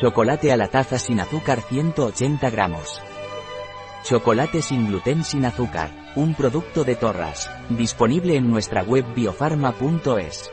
Chocolate a la taza sin azúcar 180 gramos. Chocolate sin gluten sin azúcar, un producto de Torras, disponible en nuestra web biofarma.es.